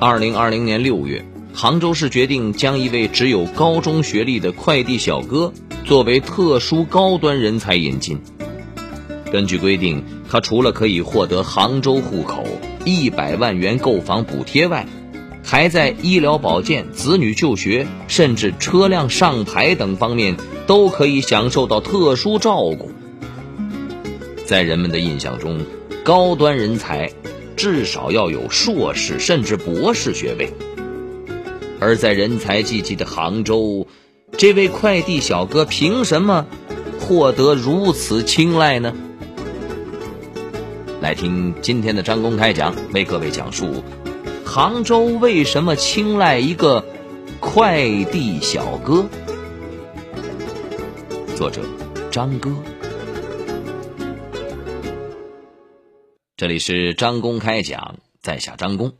二零二零年六月，杭州市决定将一位只有高中学历的快递小哥作为特殊高端人才引进。根据规定，他除了可以获得杭州户口、一百万元购房补贴外，还在医疗保健、子女就学，甚至车辆上牌等方面都可以享受到特殊照顾。在人们的印象中，高端人才至少要有硕士甚至博士学位，而在人才济济的杭州，这位快递小哥凭什么获得如此青睐呢？来听今天的张公开讲，为各位讲述杭州为什么青睐一个快递小哥。作者张哥，这里是张公开讲，在下张工。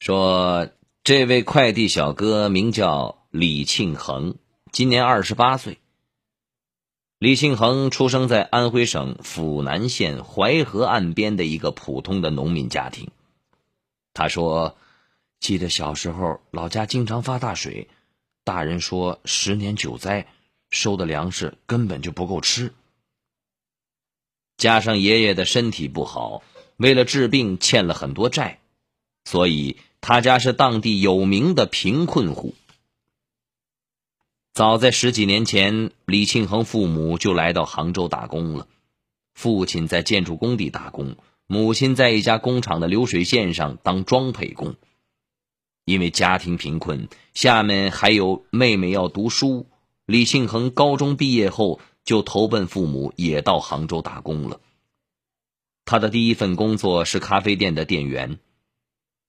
说这位快递小哥名叫李庆恒，今年二十八岁。李庆恒出生在安徽省阜南县淮河岸边的一个普通的农民家庭。他说：“记得小时候，老家经常发大水，大人说十年九灾，收的粮食根本就不够吃。加上爷爷的身体不好，为了治病欠了很多债，所以他家是当地有名的贫困户。”早在十几年前，李庆恒父母就来到杭州打工了。父亲在建筑工地打工，母亲在一家工厂的流水线上当装配工。因为家庭贫困，下面还有妹妹要读书，李庆恒高中毕业后就投奔父母，也到杭州打工了。他的第一份工作是咖啡店的店员。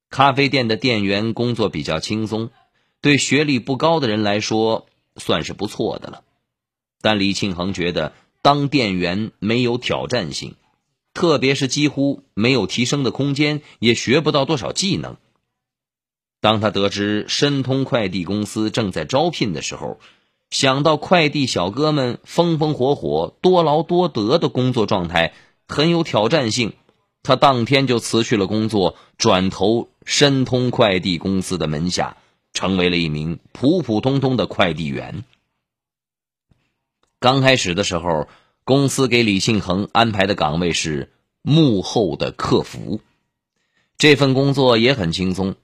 咖啡店的店员工作比较轻松，对学历不高的人来说。算是不错的了，但李庆恒觉得当店员没有挑战性，特别是几乎没有提升的空间，也学不到多少技能。当他得知申通快递公司正在招聘的时候，想到快递小哥们风风火火、多劳多得的工作状态很有挑战性，他当天就辞去了工作，转投申通快递公司的门下。成为了一名普普通通的快递员。刚开始的时候，公司给李庆恒安排的岗位是幕后的客服，这份工作也很轻松，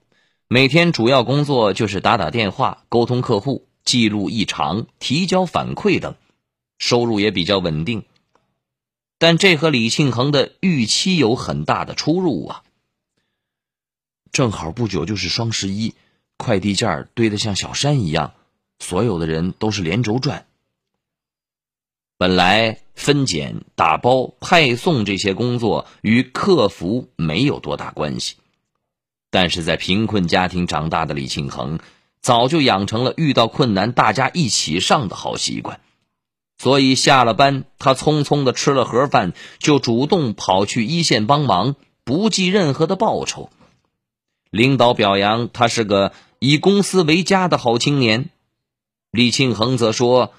每天主要工作就是打打电话、沟通客户、记录异常、提交反馈等，收入也比较稳定。但这和李庆恒的预期有很大的出入啊！正好不久就是双十一。快递件堆得像小山一样，所有的人都是连轴转。本来分拣、打包、派送这些工作与客服没有多大关系，但是在贫困家庭长大的李庆恒，早就养成了遇到困难大家一起上的好习惯，所以下了班，他匆匆的吃了盒饭，就主动跑去一线帮忙，不计任何的报酬。领导表扬他是个。以公司为家的好青年，李庆恒则说：“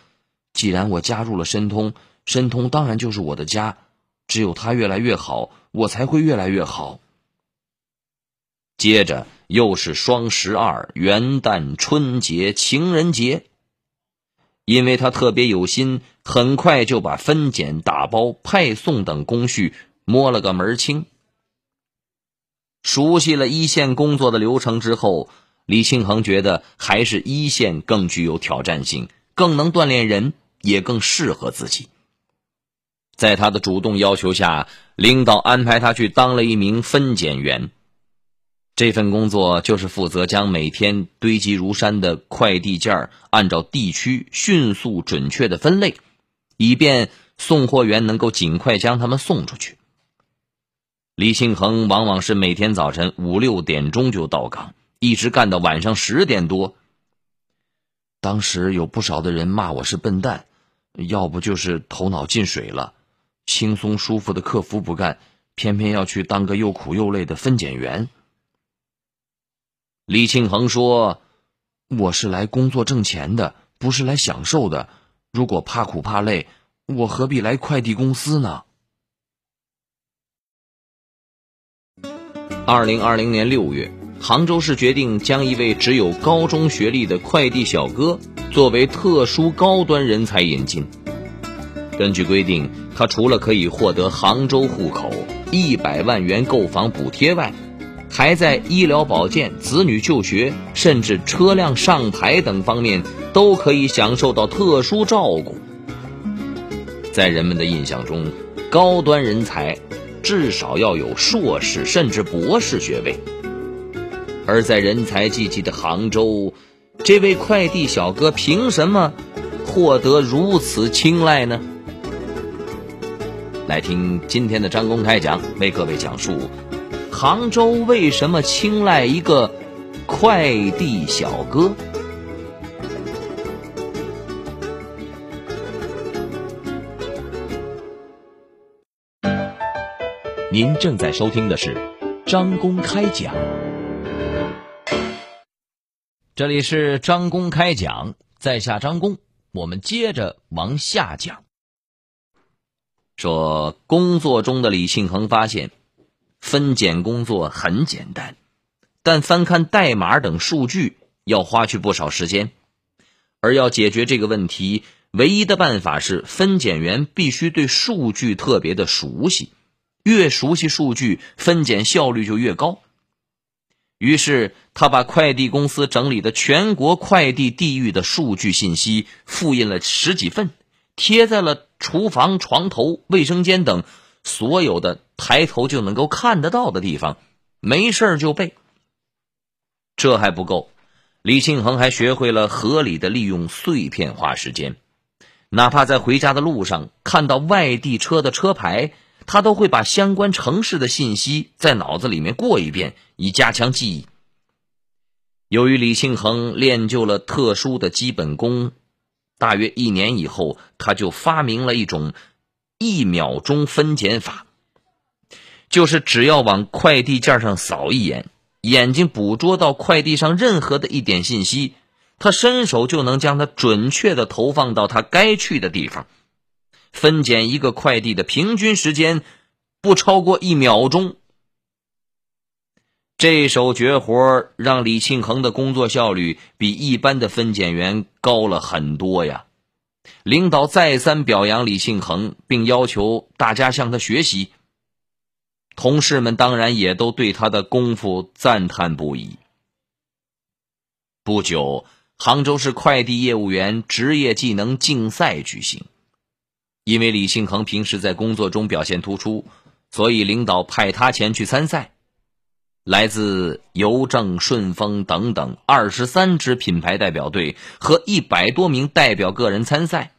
既然我加入了申通，申通当然就是我的家。只有他越来越好，我才会越来越好。”接着又是双十二、元旦、春节、情人节，因为他特别有心，很快就把分拣、打包、派送等工序摸了个门清。熟悉了一线工作的流程之后。李庆恒觉得还是一线更具有挑战性，更能锻炼人，也更适合自己。在他的主动要求下，领导安排他去当了一名分拣员。这份工作就是负责将每天堆积如山的快递件按照地区迅速准确的分类，以便送货员能够尽快将他们送出去。李庆恒往往是每天早晨五六点钟就到岗。一直干到晚上十点多。当时有不少的人骂我是笨蛋，要不就是头脑进水了。轻松舒服的客服不干，偏偏要去当个又苦又累的分拣员。李庆恒说：“我是来工作挣钱的，不是来享受的。如果怕苦怕累，我何必来快递公司呢？”二零二零年六月，杭州市决定将一位只有高中学历的快递小哥作为特殊高端人才引进。根据规定，他除了可以获得杭州户口、一百万元购房补贴外，还在医疗保健、子女就学，甚至车辆上牌等方面都可以享受到特殊照顾。在人们的印象中，高端人才至少要有硕士甚至博士学位。而在人才济济的杭州，这位快递小哥凭什么获得如此青睐呢？来听今天的张公开讲，为各位讲述。杭州为什么青睐一个快递小哥？您正在收听的是张公开讲，这里是张公开讲，在下张公，我们接着往下讲。说工作中的李庆恒发现。分拣工作很简单，但翻看代码等数据要花去不少时间。而要解决这个问题，唯一的办法是分拣员必须对数据特别的熟悉，越熟悉数据，分拣效率就越高。于是他把快递公司整理的全国快递地域的数据信息复印了十几份，贴在了厨房、床头、卫生间等。所有的抬头就能够看得到的地方，没事就背。这还不够，李庆恒还学会了合理的利用碎片化时间。哪怕在回家的路上看到外地车的车牌，他都会把相关城市的信息在脑子里面过一遍，以加强记忆。由于李庆恒练就了特殊的基本功，大约一年以后，他就发明了一种。一秒钟分拣法，就是只要往快递件上扫一眼，眼睛捕捉到快递上任何的一点信息，他伸手就能将它准确的投放到他该去的地方。分拣一个快递的平均时间不超过一秒钟。这手绝活让李庆恒的工作效率比一般的分拣员高了很多呀。领导再三表扬李庆恒，并要求大家向他学习。同事们当然也都对他的功夫赞叹不已。不久，杭州市快递业务员职业技能竞赛举行。因为李庆恒平时在工作中表现突出，所以领导派他前去参赛。来自邮政、顺丰等等二十三支品牌代表队和一百多名代表个人参赛。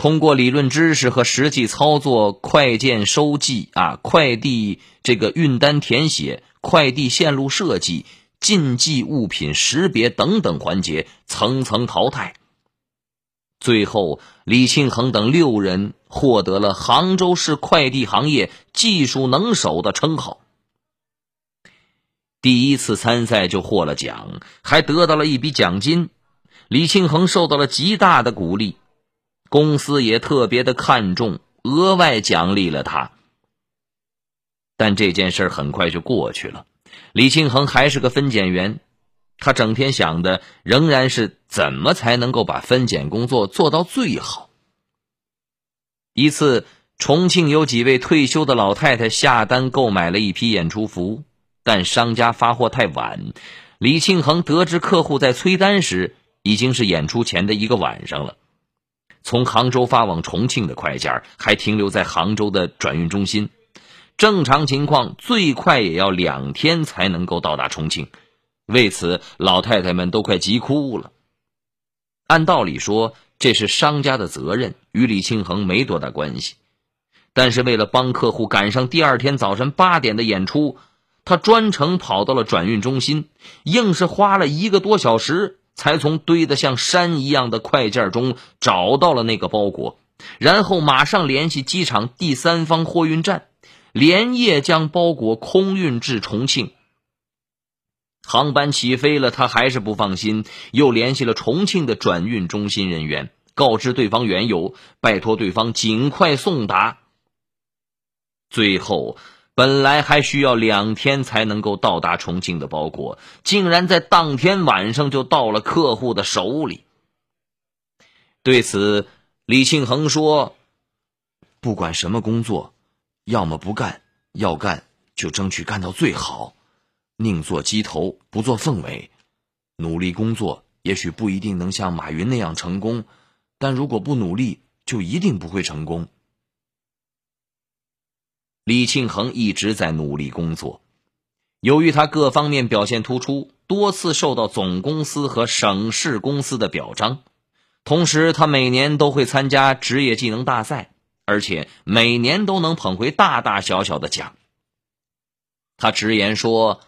通过理论知识和实际操作，快件收寄啊，快递这个运单填写、快递线路设计、禁忌物品识别等等环节层层淘汰。最后，李庆恒等六人获得了杭州市快递行业技术能手的称号。第一次参赛就获了奖，还得到了一笔奖金。李庆恒受到了极大的鼓励，公司也特别的看重，额外奖励了他。但这件事很快就过去了。李庆恒还是个分拣员，他整天想的仍然是怎么才能够把分拣工作做到最好。一次，重庆有几位退休的老太太下单购买了一批演出服。但商家发货太晚，李庆恒得知客户在催单时，已经是演出前的一个晚上了。从杭州发往重庆的快件还停留在杭州的转运中心，正常情况最快也要两天才能够到达重庆。为此，老太太们都快急哭了。按道理说，这是商家的责任，与李庆恒没多大关系。但是为了帮客户赶上第二天早晨八点的演出。他专程跑到了转运中心，硬是花了一个多小时，才从堆得像山一样的快件中找到了那个包裹，然后马上联系机场第三方货运站，连夜将包裹空运至重庆。航班起飞了，他还是不放心，又联系了重庆的转运中心人员，告知对方缘由，拜托对方尽快送达。最后。本来还需要两天才能够到达重庆的包裹，竟然在当天晚上就到了客户的手里。对此，李庆恒说：“不管什么工作，要么不干，要干就争取干到最好，宁做鸡头，不做凤尾。努力工作，也许不一定能像马云那样成功，但如果不努力，就一定不会成功。”李庆恒一直在努力工作，由于他各方面表现突出，多次受到总公司和省市公司的表彰。同时，他每年都会参加职业技能大赛，而且每年都能捧回大大小小的奖。他直言说：“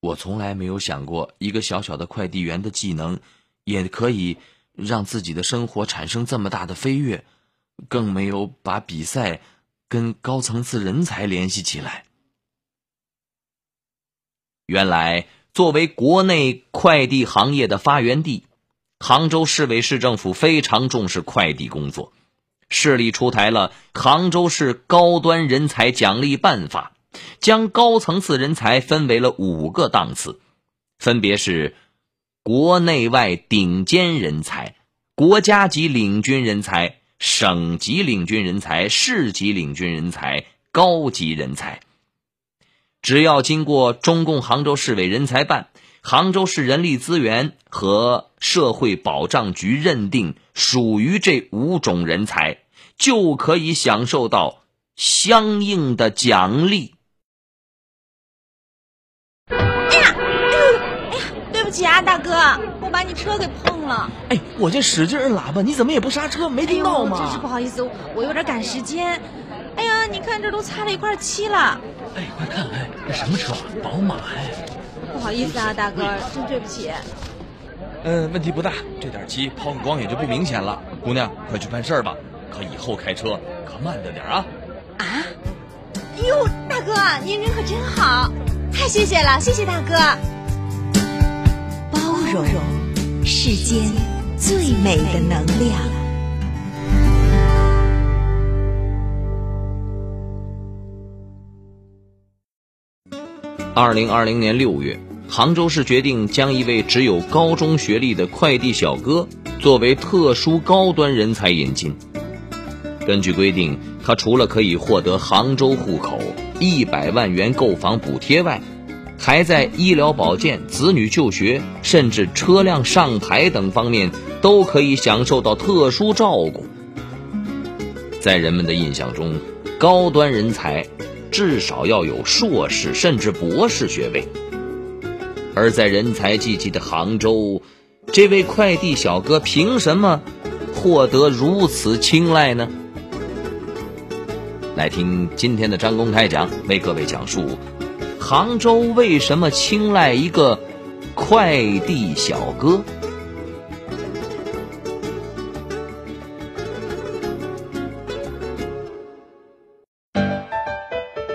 我从来没有想过，一个小小的快递员的技能，也可以让自己的生活产生这么大的飞跃，更没有把比赛跟高层次人才联系起来。”原来，作为国内快递行业的发源地。杭州市委市政府非常重视快递工作，市里出台了《杭州市高端人才奖励办法》，将高层次人才分为了五个档次，分别是国内外顶尖人才、国家级领军人才、省级领军人才、市级领军人才、高级人才。只要经过中共杭州市委人才办。杭州市人力资源和社会保障局认定属于这五种人才，就可以享受到相应的奖励。起啊，大哥，我把你车给碰了。哎，我这使劲摁喇叭，你怎么也不刹车？没听到吗？真是不好意思，我有点赶时间。哎呀，你看这都擦了一块漆了。哎，快看，哎，这什么车？宝马，哎。不好意思啊，大哥，真对不起。嗯，问题不大，这点漆抛个光也就不明显了。姑娘，快去办事吧，可以后开车可慢着点啊。啊？哟，大哥，您人可真好，太谢谢了，谢谢大哥。容，世间最美的能量。二零二零年六月，杭州市决定将一位只有高中学历的快递小哥作为特殊高端人才引进。根据规定，他除了可以获得杭州户口、一百万元购房补贴外，还在医疗保健、子女就学，甚至车辆上牌等方面都可以享受到特殊照顾。在人们的印象中，高端人才。至少要有硕士甚至博士学位，而在人才济济的杭州，这位快递小哥凭什么获得如此青睐呢？来听今天的张公开讲，为各位讲述杭州为什么青睐一个快递小哥。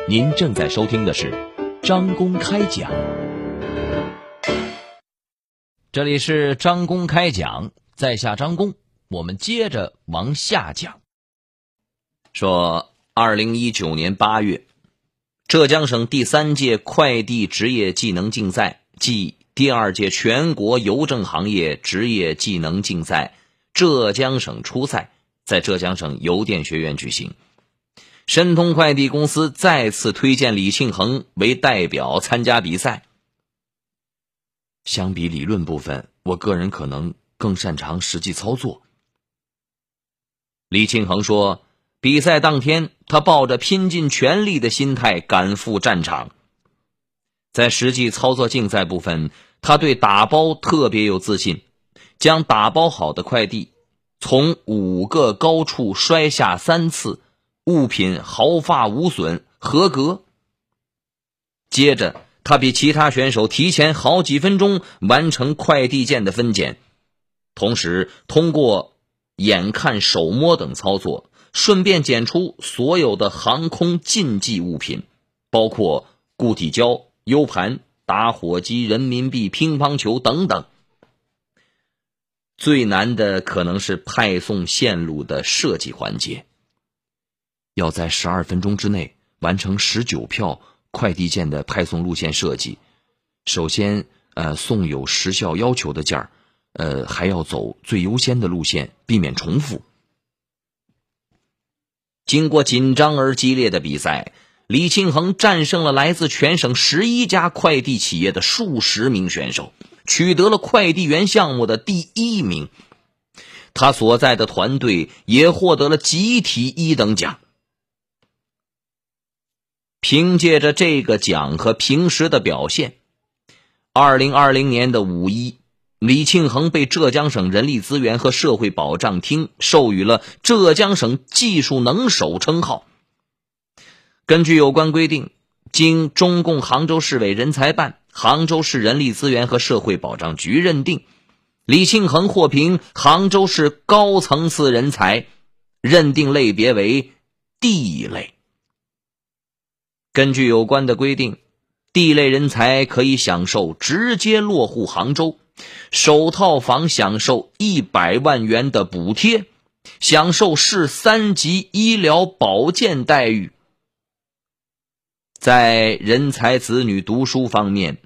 您正在收听的是张公开讲，这里是张公开讲，在下张公，我们接着往下讲。说，二零一九年八月，浙江省第三届快递职业技能竞赛暨第二届全国邮政行业职业技能竞赛浙江省初赛在浙江省邮电学院举行。申通快递公司再次推荐李庆恒为代表参加比赛。相比理论部分，我个人可能更擅长实际操作。李庆恒说：“比赛当天，他抱着拼尽全力的心态赶赴战场。在实际操作竞赛部分，他对打包特别有自信，将打包好的快递从五个高处摔下三次。”物品毫发无损，合格。接着，他比其他选手提前好几分钟完成快递件的分拣，同时通过眼看、手摸等操作，顺便检出所有的航空禁忌物品，包括固体胶、U 盘、打火机、人民币、乒乓球等等。最难的可能是派送线路的设计环节。要在十二分钟之内完成十九票快递件的派送路线设计。首先，呃，送有时效要求的件儿，呃，还要走最优先的路线，避免重复。经过紧张而激烈的比赛，李庆恒战胜了来自全省十一家快递企业的数十名选手，取得了快递员项目的第一名。他所在的团队也获得了集体一等奖。凭借着这个奖和平时的表现，二零二零年的五一，李庆恒被浙江省人力资源和社会保障厅授予了浙江省技术能手称号。根据有关规定，经中共杭州市委人才办、杭州市人力资源和社会保障局认定。李庆恒获评杭州市高层次人才，认定类别为 D 类。根据有关的规定，D 类人才可以享受直接落户杭州，首套房享受一百万元的补贴，享受市三级医疗保健待遇。在人才子女读书方面，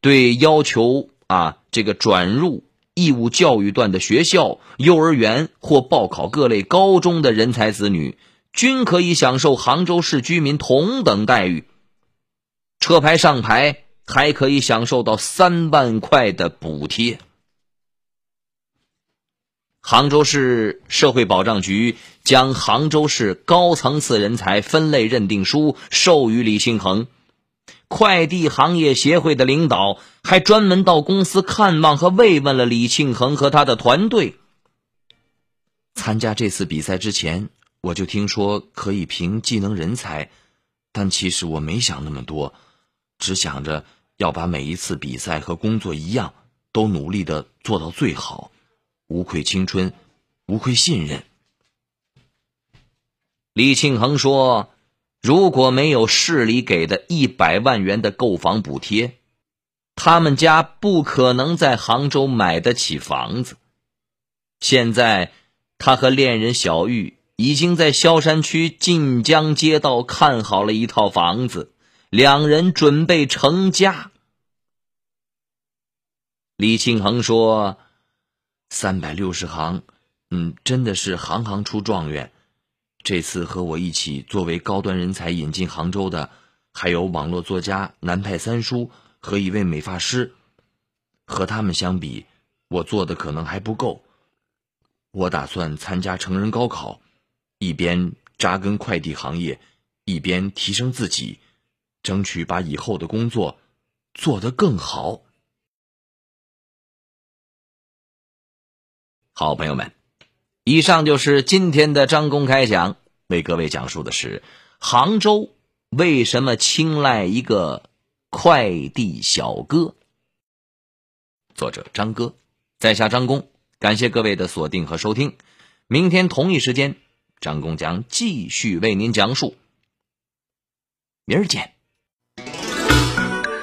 对要求啊这个转入。义务教育段的学校、幼儿园或报考各类高中的人才子女，均可以享受杭州市居民同等待遇。车牌上牌还可以享受到三万块的补贴。杭州市社会保障局将杭州市高层次人才分类认定书授予李兴恒。快递行业协会的领导还专门到公司看望和慰问了李庆恒和他的团队。参加这次比赛之前，我就听说可以评技能人才，但其实我没想那么多，只想着要把每一次比赛和工作一样，都努力的做到最好，无愧青春，无愧信任。李庆恒说。如果没有市里给的一百万元的购房补贴，他们家不可能在杭州买得起房子。现在，他和恋人小玉已经在萧山区晋江街道看好了一套房子，两人准备成家。李庆恒说：“三百六十行，嗯，真的是行行出状元。”这次和我一起作为高端人才引进杭州的，还有网络作家南派三叔和一位美发师。和他们相比，我做的可能还不够。我打算参加成人高考，一边扎根快递行业，一边提升自己，争取把以后的工作做得更好。好朋友们。以上就是今天的张公开讲，为各位讲述的是杭州为什么青睐一个快递小哥。作者张哥，在下张工，感谢各位的锁定和收听。明天同一时间，张工将继续为您讲述。明儿见。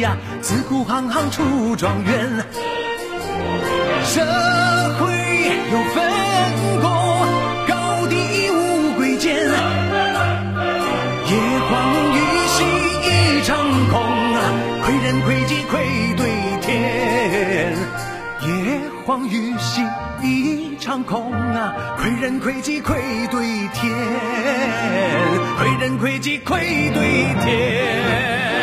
呀，自古行行出状元。社会有分工高低无贵贱，夜荒雨兮一场空啊，愧人愧己愧对天。夜荒雨兮。一场空啊，愧人愧己愧对天，愧人愧己愧对天。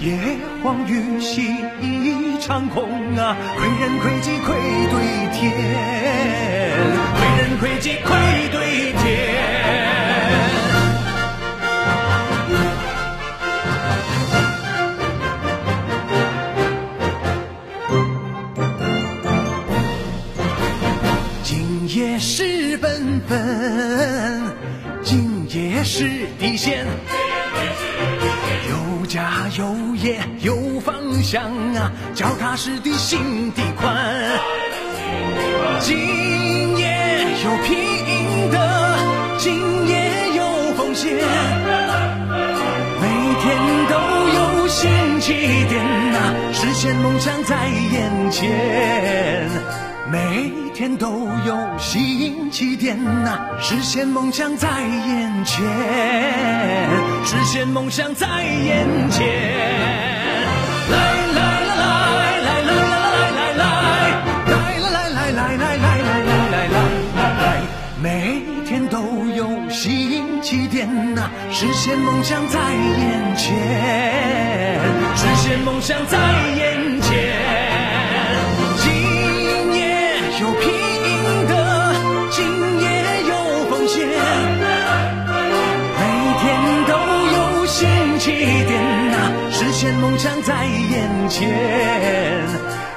野荒雨稀一场空啊，愧人愧己愧对天，愧人愧己愧对想啊，脚踏实地心地宽。今夜有拼的，今夜有奉献，每天都有新起点呐、实现梦想在眼前。每天都有新起点呐、实现梦想在眼前，实现梦想在眼前。来呐、实现梦想在眼前，实现梦想在眼前。今夜有拼的，今夜有奉献，每天都有新起点呐、实现梦想在眼前。